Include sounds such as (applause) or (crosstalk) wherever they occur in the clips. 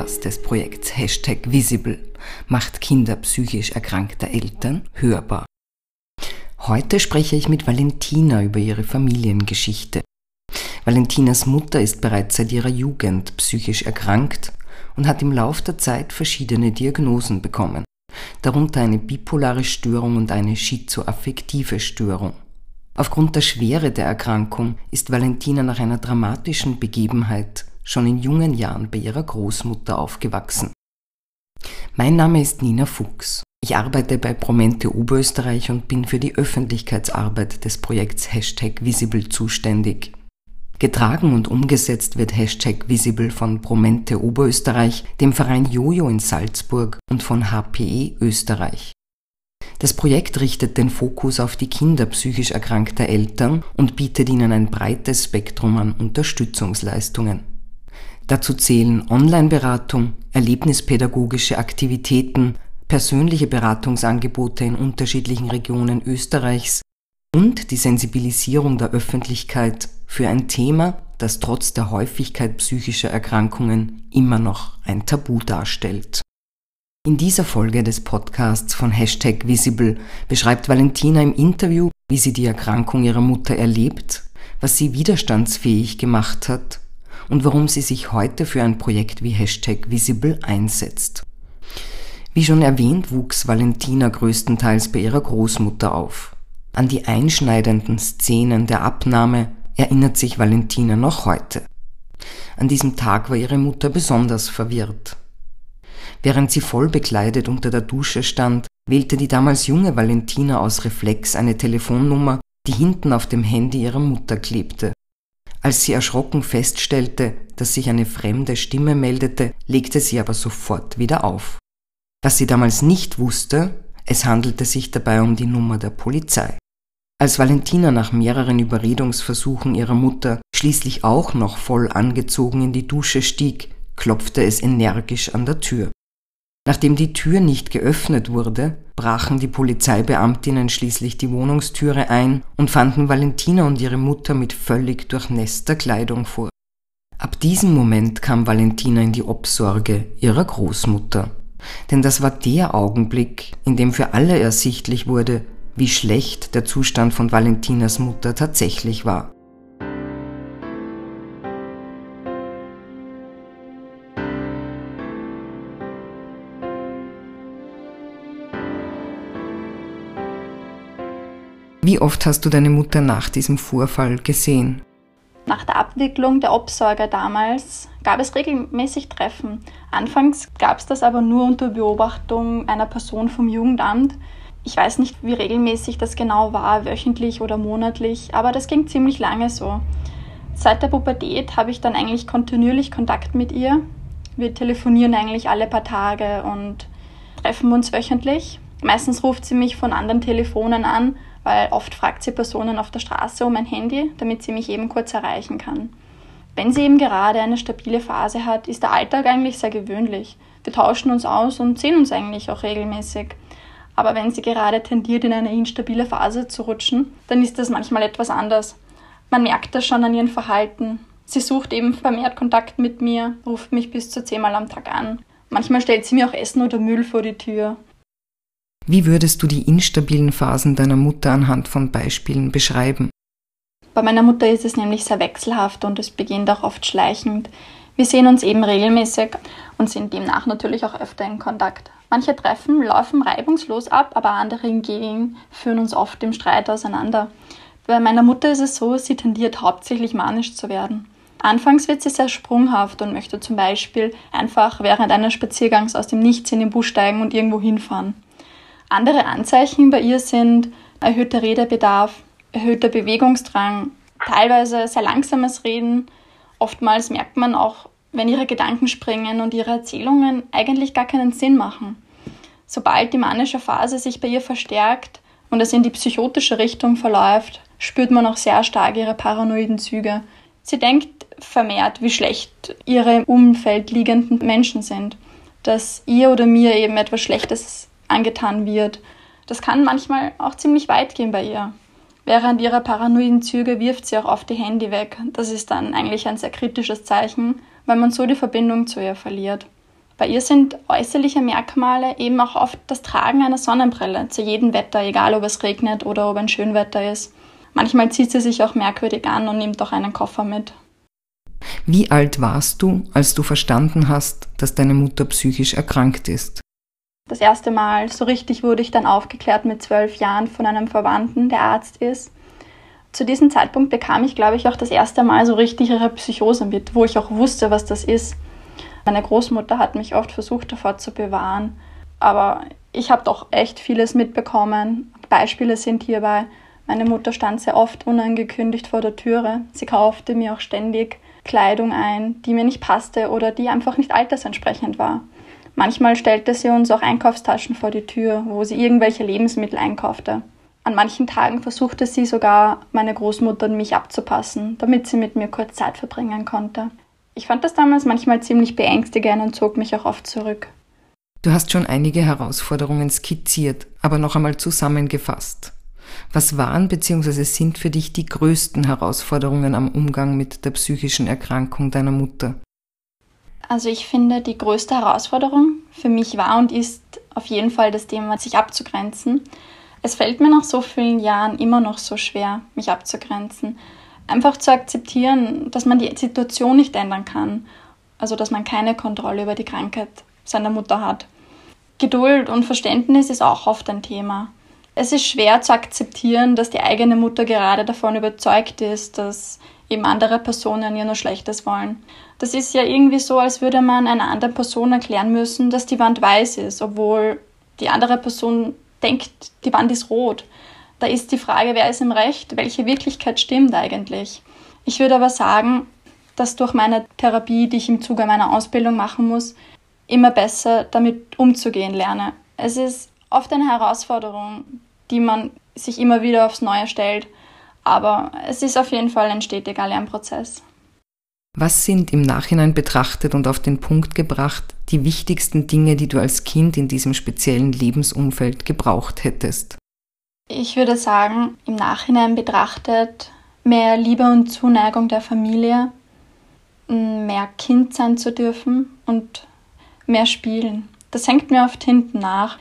Podcast des Projekts Hashtag Visible macht Kinder psychisch erkrankter Eltern hörbar. Heute spreche ich mit Valentina über ihre Familiengeschichte. Valentinas Mutter ist bereits seit ihrer Jugend psychisch erkrankt und hat im Lauf der Zeit verschiedene Diagnosen bekommen, darunter eine bipolare Störung und eine schizoaffektive Störung. Aufgrund der Schwere der Erkrankung ist Valentina nach einer dramatischen Begebenheit schon in jungen Jahren bei ihrer Großmutter aufgewachsen. Mein Name ist Nina Fuchs. Ich arbeite bei Promente Oberösterreich und bin für die Öffentlichkeitsarbeit des Projekts Hashtag Visible zuständig. Getragen und umgesetzt wird Hashtag Visible von Promente Oberösterreich, dem Verein Jojo in Salzburg und von HPE Österreich. Das Projekt richtet den Fokus auf die Kinder psychisch erkrankter Eltern und bietet ihnen ein breites Spektrum an Unterstützungsleistungen. Dazu zählen Online-Beratung, erlebnispädagogische Aktivitäten, persönliche Beratungsangebote in unterschiedlichen Regionen Österreichs und die Sensibilisierung der Öffentlichkeit für ein Thema, das trotz der Häufigkeit psychischer Erkrankungen immer noch ein Tabu darstellt. In dieser Folge des Podcasts von Hashtag Visible beschreibt Valentina im Interview, wie sie die Erkrankung ihrer Mutter erlebt, was sie widerstandsfähig gemacht hat und warum sie sich heute für ein Projekt wie Hashtag Visible einsetzt. Wie schon erwähnt, wuchs Valentina größtenteils bei ihrer Großmutter auf. An die einschneidenden Szenen der Abnahme erinnert sich Valentina noch heute. An diesem Tag war ihre Mutter besonders verwirrt. Während sie voll bekleidet unter der Dusche stand, wählte die damals junge Valentina aus Reflex eine Telefonnummer, die hinten auf dem Handy ihrer Mutter klebte. Als sie erschrocken feststellte, dass sich eine fremde Stimme meldete, legte sie aber sofort wieder auf. Was sie damals nicht wusste, es handelte sich dabei um die Nummer der Polizei. Als Valentina nach mehreren Überredungsversuchen ihrer Mutter schließlich auch noch voll angezogen in die Dusche stieg, klopfte es energisch an der Tür. Nachdem die Tür nicht geöffnet wurde, brachen die Polizeibeamtinnen schließlich die Wohnungstüre ein und fanden Valentina und ihre Mutter mit völlig durchnässter Kleidung vor. Ab diesem Moment kam Valentina in die Obsorge ihrer Großmutter. Denn das war der Augenblick, in dem für alle ersichtlich wurde, wie schlecht der Zustand von Valentinas Mutter tatsächlich war. Wie oft hast du deine Mutter nach diesem Vorfall gesehen? Nach der Abwicklung der Obsorge damals gab es regelmäßig Treffen. Anfangs gab es das aber nur unter Beobachtung einer Person vom Jugendamt. Ich weiß nicht, wie regelmäßig das genau war, wöchentlich oder monatlich, aber das ging ziemlich lange so. Seit der Pubertät habe ich dann eigentlich kontinuierlich Kontakt mit ihr. Wir telefonieren eigentlich alle paar Tage und treffen uns wöchentlich. Meistens ruft sie mich von anderen Telefonen an weil oft fragt sie Personen auf der Straße um ein Handy, damit sie mich eben kurz erreichen kann. Wenn sie eben gerade eine stabile Phase hat, ist der Alltag eigentlich sehr gewöhnlich. Wir tauschen uns aus und sehen uns eigentlich auch regelmäßig. Aber wenn sie gerade tendiert, in eine instabile Phase zu rutschen, dann ist das manchmal etwas anders. Man merkt das schon an ihrem Verhalten. Sie sucht eben vermehrt Kontakt mit mir, ruft mich bis zu zehnmal am Tag an. Manchmal stellt sie mir auch Essen oder Müll vor die Tür. Wie würdest du die instabilen Phasen deiner Mutter anhand von Beispielen beschreiben? Bei meiner Mutter ist es nämlich sehr wechselhaft und es beginnt auch oft schleichend. Wir sehen uns eben regelmäßig und sind demnach natürlich auch öfter in Kontakt. Manche Treffen laufen reibungslos ab, aber andere hingegen führen uns oft im Streit auseinander. Bei meiner Mutter ist es so, sie tendiert hauptsächlich manisch zu werden. Anfangs wird sie sehr sprunghaft und möchte zum Beispiel einfach während eines Spaziergangs aus dem Nichts in den Bus steigen und irgendwo hinfahren. Andere Anzeichen bei ihr sind erhöhter Redebedarf, erhöhter Bewegungsdrang, teilweise sehr langsames Reden. Oftmals merkt man auch, wenn ihre Gedanken springen und ihre Erzählungen eigentlich gar keinen Sinn machen. Sobald die manische Phase sich bei ihr verstärkt und es in die psychotische Richtung verläuft, spürt man auch sehr stark ihre paranoiden Züge. Sie denkt vermehrt, wie schlecht ihre im Umfeld liegenden Menschen sind, dass ihr oder mir eben etwas Schlechtes angetan wird. Das kann manchmal auch ziemlich weit gehen bei ihr. Während ihrer paranoiden Züge wirft sie auch oft die Handy weg. Das ist dann eigentlich ein sehr kritisches Zeichen, weil man so die Verbindung zu ihr verliert. Bei ihr sind äußerliche Merkmale eben auch oft das Tragen einer Sonnenbrille zu jedem Wetter, egal ob es regnet oder ob ein Schönwetter ist. Manchmal zieht sie sich auch merkwürdig an und nimmt auch einen Koffer mit. Wie alt warst du, als du verstanden hast, dass deine Mutter psychisch erkrankt ist? Das erste Mal so richtig wurde ich dann aufgeklärt mit zwölf Jahren von einem Verwandten, der Arzt ist. Zu diesem Zeitpunkt bekam ich, glaube ich, auch das erste Mal so richtig ihre Psychose mit, wo ich auch wusste, was das ist. Meine Großmutter hat mich oft versucht davor zu bewahren, aber ich habe doch echt vieles mitbekommen. Beispiele sind hierbei, meine Mutter stand sehr oft unangekündigt vor der Türe. Sie kaufte mir auch ständig Kleidung ein, die mir nicht passte oder die einfach nicht altersentsprechend war. Manchmal stellte sie uns auch Einkaufstaschen vor die Tür, wo sie irgendwelche Lebensmittel einkaufte. An manchen Tagen versuchte sie sogar, meine Großmutter und mich abzupassen, damit sie mit mir kurz Zeit verbringen konnte. Ich fand das damals manchmal ziemlich beängstigend und zog mich auch oft zurück. Du hast schon einige Herausforderungen skizziert, aber noch einmal zusammengefasst. Was waren bzw. sind für dich die größten Herausforderungen am Umgang mit der psychischen Erkrankung deiner Mutter? Also ich finde, die größte Herausforderung für mich war und ist auf jeden Fall das Thema, sich abzugrenzen. Es fällt mir nach so vielen Jahren immer noch so schwer, mich abzugrenzen einfach zu akzeptieren, dass man die Situation nicht ändern kann. Also dass man keine Kontrolle über die Krankheit seiner Mutter hat. Geduld und Verständnis ist auch oft ein Thema. Es ist schwer zu akzeptieren, dass die eigene Mutter gerade davon überzeugt ist, dass eben andere Personen ihr nur Schlechtes wollen. Das ist ja irgendwie so, als würde man einer anderen Person erklären müssen, dass die Wand weiß ist, obwohl die andere Person denkt, die Wand ist rot. Da ist die Frage, wer ist im Recht, welche Wirklichkeit stimmt eigentlich. Ich würde aber sagen, dass durch meine Therapie, die ich im Zuge meiner Ausbildung machen muss, immer besser damit umzugehen lerne. Es ist oft eine Herausforderung, die man sich immer wieder aufs Neue stellt, aber es ist auf jeden Fall ein stetiger Lernprozess. Was sind im Nachhinein betrachtet und auf den Punkt gebracht die wichtigsten Dinge, die du als Kind in diesem speziellen Lebensumfeld gebraucht hättest? Ich würde sagen, im Nachhinein betrachtet, mehr Liebe und Zuneigung der Familie, mehr Kind sein zu dürfen und mehr spielen. Das hängt mir oft hinten nach.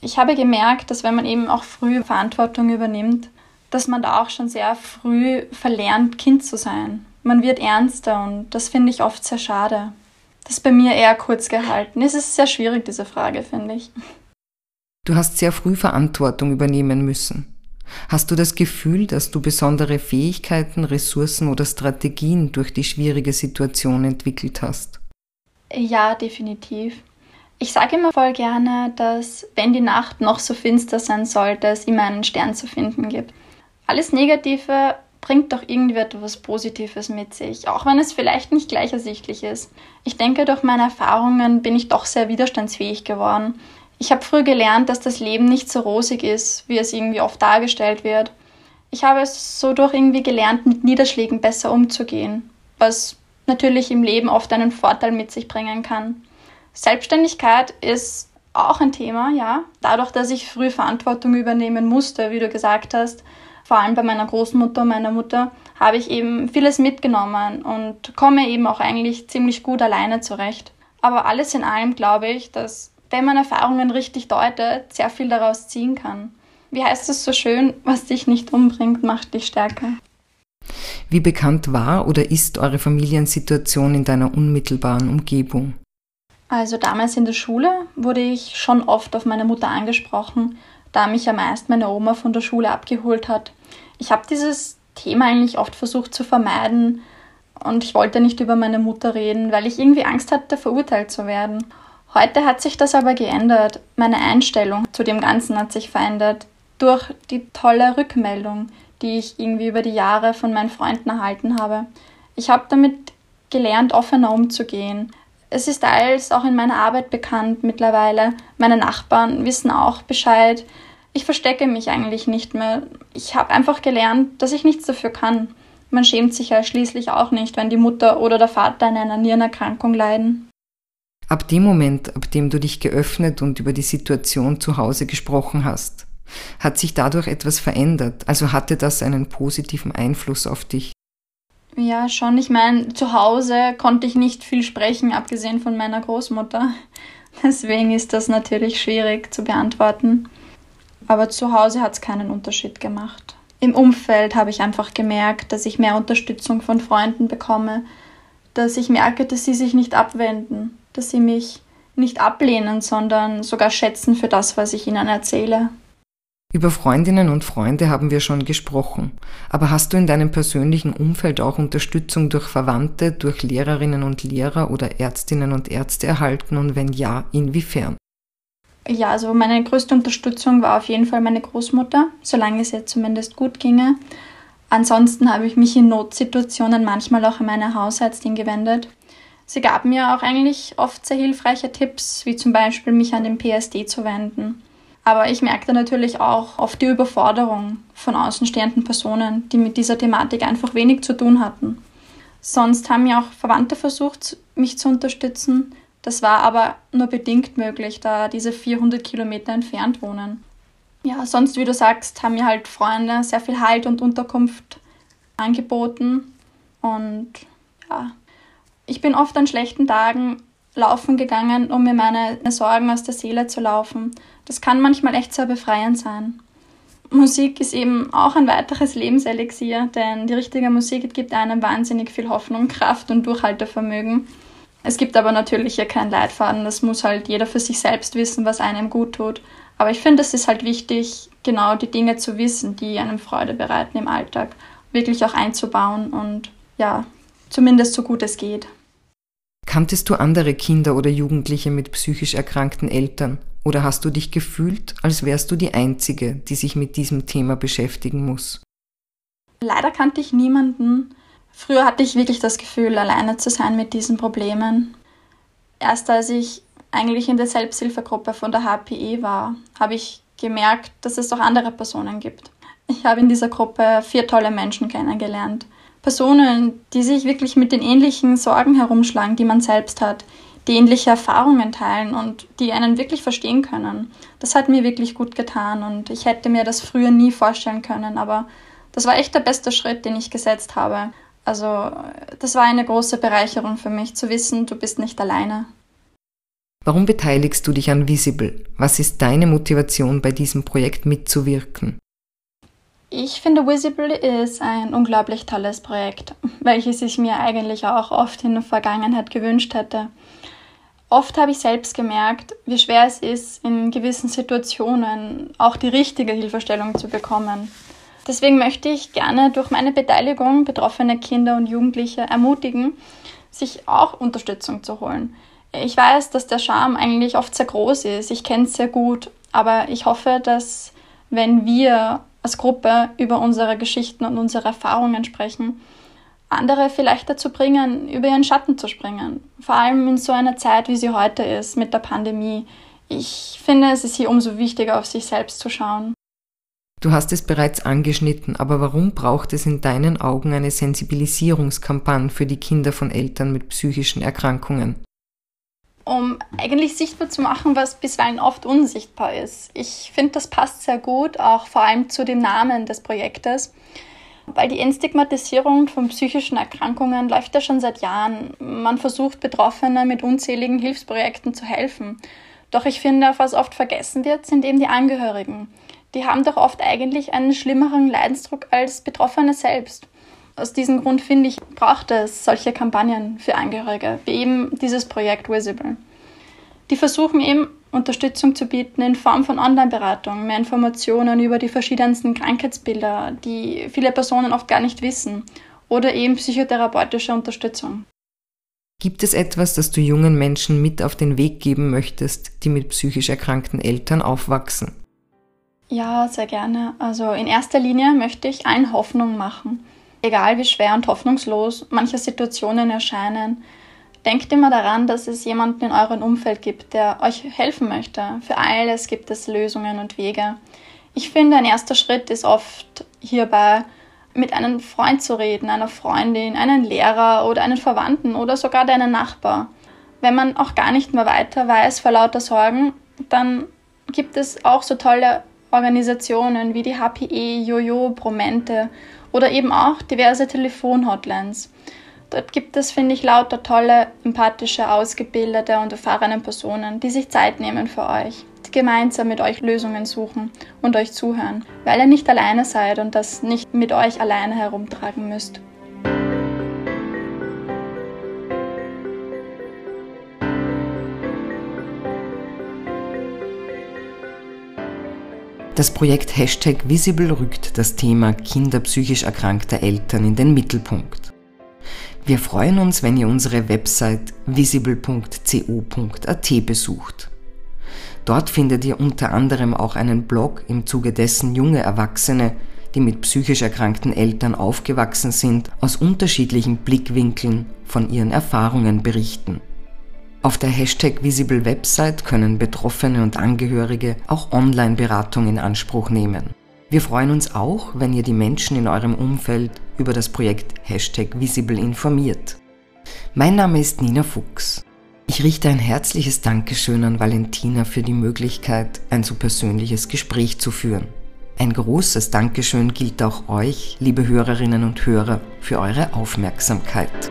Ich habe gemerkt, dass wenn man eben auch früh Verantwortung übernimmt, dass man da auch schon sehr früh verlernt, Kind zu sein. Man wird ernster und das finde ich oft sehr schade. Das ist bei mir eher kurz gehalten. Es ist sehr schwierig, diese Frage, finde ich. Du hast sehr früh Verantwortung übernehmen müssen. Hast du das Gefühl, dass du besondere Fähigkeiten, Ressourcen oder Strategien durch die schwierige Situation entwickelt hast? Ja, definitiv. Ich sage immer voll gerne, dass wenn die Nacht noch so finster sein sollte, es immer einen Stern zu finden gibt. Alles Negative bringt doch irgendwie etwas Positives mit sich, auch wenn es vielleicht nicht gleich ersichtlich ist. Ich denke, durch meine Erfahrungen bin ich doch sehr widerstandsfähig geworden ich habe früh gelernt, dass das Leben nicht so rosig ist, wie es irgendwie oft dargestellt wird. Ich habe es so durch irgendwie gelernt, mit Niederschlägen besser umzugehen, was natürlich im Leben oft einen Vorteil mit sich bringen kann. Selbstständigkeit ist auch ein Thema, ja. Dadurch, dass ich früh Verantwortung übernehmen musste, wie du gesagt hast, vor allem bei meiner Großmutter und meiner Mutter, habe ich eben vieles mitgenommen und komme eben auch eigentlich ziemlich gut alleine zurecht. Aber alles in allem glaube ich, dass wenn man Erfahrungen richtig deutet, sehr viel daraus ziehen kann. Wie heißt es so schön, was dich nicht umbringt, macht dich stärker. Wie bekannt war oder ist eure Familiensituation in deiner unmittelbaren Umgebung? Also damals in der Schule wurde ich schon oft auf meine Mutter angesprochen, da mich ja meist meine Oma von der Schule abgeholt hat. Ich habe dieses Thema eigentlich oft versucht zu vermeiden und ich wollte nicht über meine Mutter reden, weil ich irgendwie Angst hatte, verurteilt zu werden. Heute hat sich das aber geändert. Meine Einstellung zu dem Ganzen hat sich verändert durch die tolle Rückmeldung, die ich irgendwie über die Jahre von meinen Freunden erhalten habe. Ich habe damit gelernt, offener umzugehen. Es ist teils auch in meiner Arbeit bekannt mittlerweile. Meine Nachbarn wissen auch Bescheid. Ich verstecke mich eigentlich nicht mehr. Ich habe einfach gelernt, dass ich nichts dafür kann. Man schämt sich ja schließlich auch nicht, wenn die Mutter oder der Vater an einer Nierenerkrankung leiden. Ab dem Moment, ab dem du dich geöffnet und über die Situation zu Hause gesprochen hast, hat sich dadurch etwas verändert, also hatte das einen positiven Einfluss auf dich? Ja, schon. Ich meine, zu Hause konnte ich nicht viel sprechen, abgesehen von meiner Großmutter. (laughs) Deswegen ist das natürlich schwierig zu beantworten. Aber zu Hause hat es keinen Unterschied gemacht. Im Umfeld habe ich einfach gemerkt, dass ich mehr Unterstützung von Freunden bekomme, dass ich merke, dass sie sich nicht abwenden, dass sie mich nicht ablehnen, sondern sogar schätzen für das, was ich ihnen erzähle. Über Freundinnen und Freunde haben wir schon gesprochen. Aber hast du in deinem persönlichen Umfeld auch Unterstützung durch Verwandte, durch Lehrerinnen und Lehrer oder Ärztinnen und Ärzte erhalten und wenn ja, inwiefern? Ja, also meine größte Unterstützung war auf jeden Fall meine Großmutter, solange es ihr zumindest gut ginge. Ansonsten habe ich mich in Notsituationen manchmal auch an meine Hausärztin gewendet. Sie gab mir auch eigentlich oft sehr hilfreiche Tipps, wie zum Beispiel mich an den PSD zu wenden. Aber ich merkte natürlich auch oft die Überforderung von außenstehenden Personen, die mit dieser Thematik einfach wenig zu tun hatten. Sonst haben mir auch Verwandte versucht, mich zu unterstützen. Das war aber nur bedingt möglich, da diese 400 Kilometer entfernt wohnen. Ja, sonst, wie du sagst, haben mir halt Freunde sehr viel Halt und Unterkunft angeboten. Und ja, ich bin oft an schlechten Tagen laufen gegangen, um mir meine Sorgen aus der Seele zu laufen. Das kann manchmal echt sehr befreiend sein. Musik ist eben auch ein weiteres Lebenselixier, denn die richtige Musik gibt einem wahnsinnig viel Hoffnung, Kraft und Durchhaltevermögen. Es gibt aber natürlich hier keinen Leitfaden, das muss halt jeder für sich selbst wissen, was einem gut tut. Aber ich finde, es ist halt wichtig, genau die Dinge zu wissen, die einem Freude bereiten im Alltag, wirklich auch einzubauen und ja, zumindest so gut es geht. Kanntest du andere Kinder oder Jugendliche mit psychisch erkrankten Eltern? Oder hast du dich gefühlt, als wärst du die Einzige, die sich mit diesem Thema beschäftigen muss? Leider kannte ich niemanden. Früher hatte ich wirklich das Gefühl, alleine zu sein mit diesen Problemen. Erst als ich eigentlich in der Selbsthilfegruppe von der HPE war, habe ich gemerkt, dass es auch andere Personen gibt. Ich habe in dieser Gruppe vier tolle Menschen kennengelernt, Personen, die sich wirklich mit den ähnlichen Sorgen herumschlagen, die man selbst hat, die ähnliche Erfahrungen teilen und die einen wirklich verstehen können. Das hat mir wirklich gut getan und ich hätte mir das früher nie vorstellen können, aber das war echt der beste Schritt, den ich gesetzt habe. Also das war eine große Bereicherung für mich zu wissen, du bist nicht alleine. Warum beteiligst du dich an Visible? Was ist deine Motivation bei diesem Projekt mitzuwirken? Ich finde, Visible ist ein unglaublich tolles Projekt, welches ich mir eigentlich auch oft in der Vergangenheit gewünscht hätte. Oft habe ich selbst gemerkt, wie schwer es ist, in gewissen Situationen auch die richtige Hilfestellung zu bekommen. Deswegen möchte ich gerne durch meine Beteiligung betroffene Kinder und Jugendliche ermutigen, sich auch Unterstützung zu holen. Ich weiß, dass der Charme eigentlich oft sehr groß ist. Ich kenne es sehr gut. Aber ich hoffe, dass wenn wir als Gruppe über unsere Geschichten und unsere Erfahrungen sprechen, andere vielleicht dazu bringen, über ihren Schatten zu springen. Vor allem in so einer Zeit, wie sie heute ist, mit der Pandemie. Ich finde, es ist hier umso wichtiger, auf sich selbst zu schauen. Du hast es bereits angeschnitten, aber warum braucht es in deinen Augen eine Sensibilisierungskampagne für die Kinder von Eltern mit psychischen Erkrankungen? Um eigentlich sichtbar zu machen, was bisweilen oft unsichtbar ist. Ich finde, das passt sehr gut, auch vor allem zu dem Namen des Projektes, weil die Entstigmatisierung von psychischen Erkrankungen läuft ja schon seit Jahren. Man versucht Betroffenen mit unzähligen Hilfsprojekten zu helfen. Doch ich finde, was oft vergessen wird, sind eben die Angehörigen. Die haben doch oft eigentlich einen schlimmeren Leidensdruck als Betroffene selbst. Aus diesem Grund finde ich, braucht es solche Kampagnen für Angehörige, wie eben dieses Projekt Visible. Die versuchen eben Unterstützung zu bieten in Form von Online-Beratung, mehr Informationen über die verschiedensten Krankheitsbilder, die viele Personen oft gar nicht wissen, oder eben psychotherapeutische Unterstützung. Gibt es etwas, das du jungen Menschen mit auf den Weg geben möchtest, die mit psychisch erkrankten Eltern aufwachsen? Ja, sehr gerne. Also in erster Linie möchte ich allen Hoffnung machen. Egal wie schwer und hoffnungslos manche Situationen erscheinen, denkt immer daran, dass es jemanden in eurem Umfeld gibt, der euch helfen möchte. Für alles gibt es Lösungen und Wege. Ich finde, ein erster Schritt ist oft hierbei, mit einem Freund zu reden, einer Freundin, einem Lehrer oder einem Verwandten oder sogar deinen Nachbar. Wenn man auch gar nicht mehr weiter weiß vor lauter Sorgen, dann gibt es auch so tolle Organisationen wie die HPE, Jojo, Promente oder eben auch diverse Telefonhotlines. Dort gibt es, finde ich, lauter tolle, empathische, ausgebildete und erfahrene Personen, die sich Zeit nehmen für euch, die gemeinsam mit euch Lösungen suchen und euch zuhören, weil ihr nicht alleine seid und das nicht mit euch alleine herumtragen müsst. Das Projekt Hashtag Visible rückt das Thema Kinder psychisch erkrankter Eltern in den Mittelpunkt. Wir freuen uns, wenn ihr unsere Website visible.co.at besucht. Dort findet ihr unter anderem auch einen Blog, im Zuge dessen junge Erwachsene, die mit psychisch erkrankten Eltern aufgewachsen sind, aus unterschiedlichen Blickwinkeln von ihren Erfahrungen berichten. Auf der Hashtag Visible Website können Betroffene und Angehörige auch Online-Beratung in Anspruch nehmen. Wir freuen uns auch, wenn ihr die Menschen in eurem Umfeld über das Projekt Hashtag Visible informiert. Mein Name ist Nina Fuchs. Ich richte ein herzliches Dankeschön an Valentina für die Möglichkeit, ein so persönliches Gespräch zu führen. Ein großes Dankeschön gilt auch euch, liebe Hörerinnen und Hörer, für eure Aufmerksamkeit.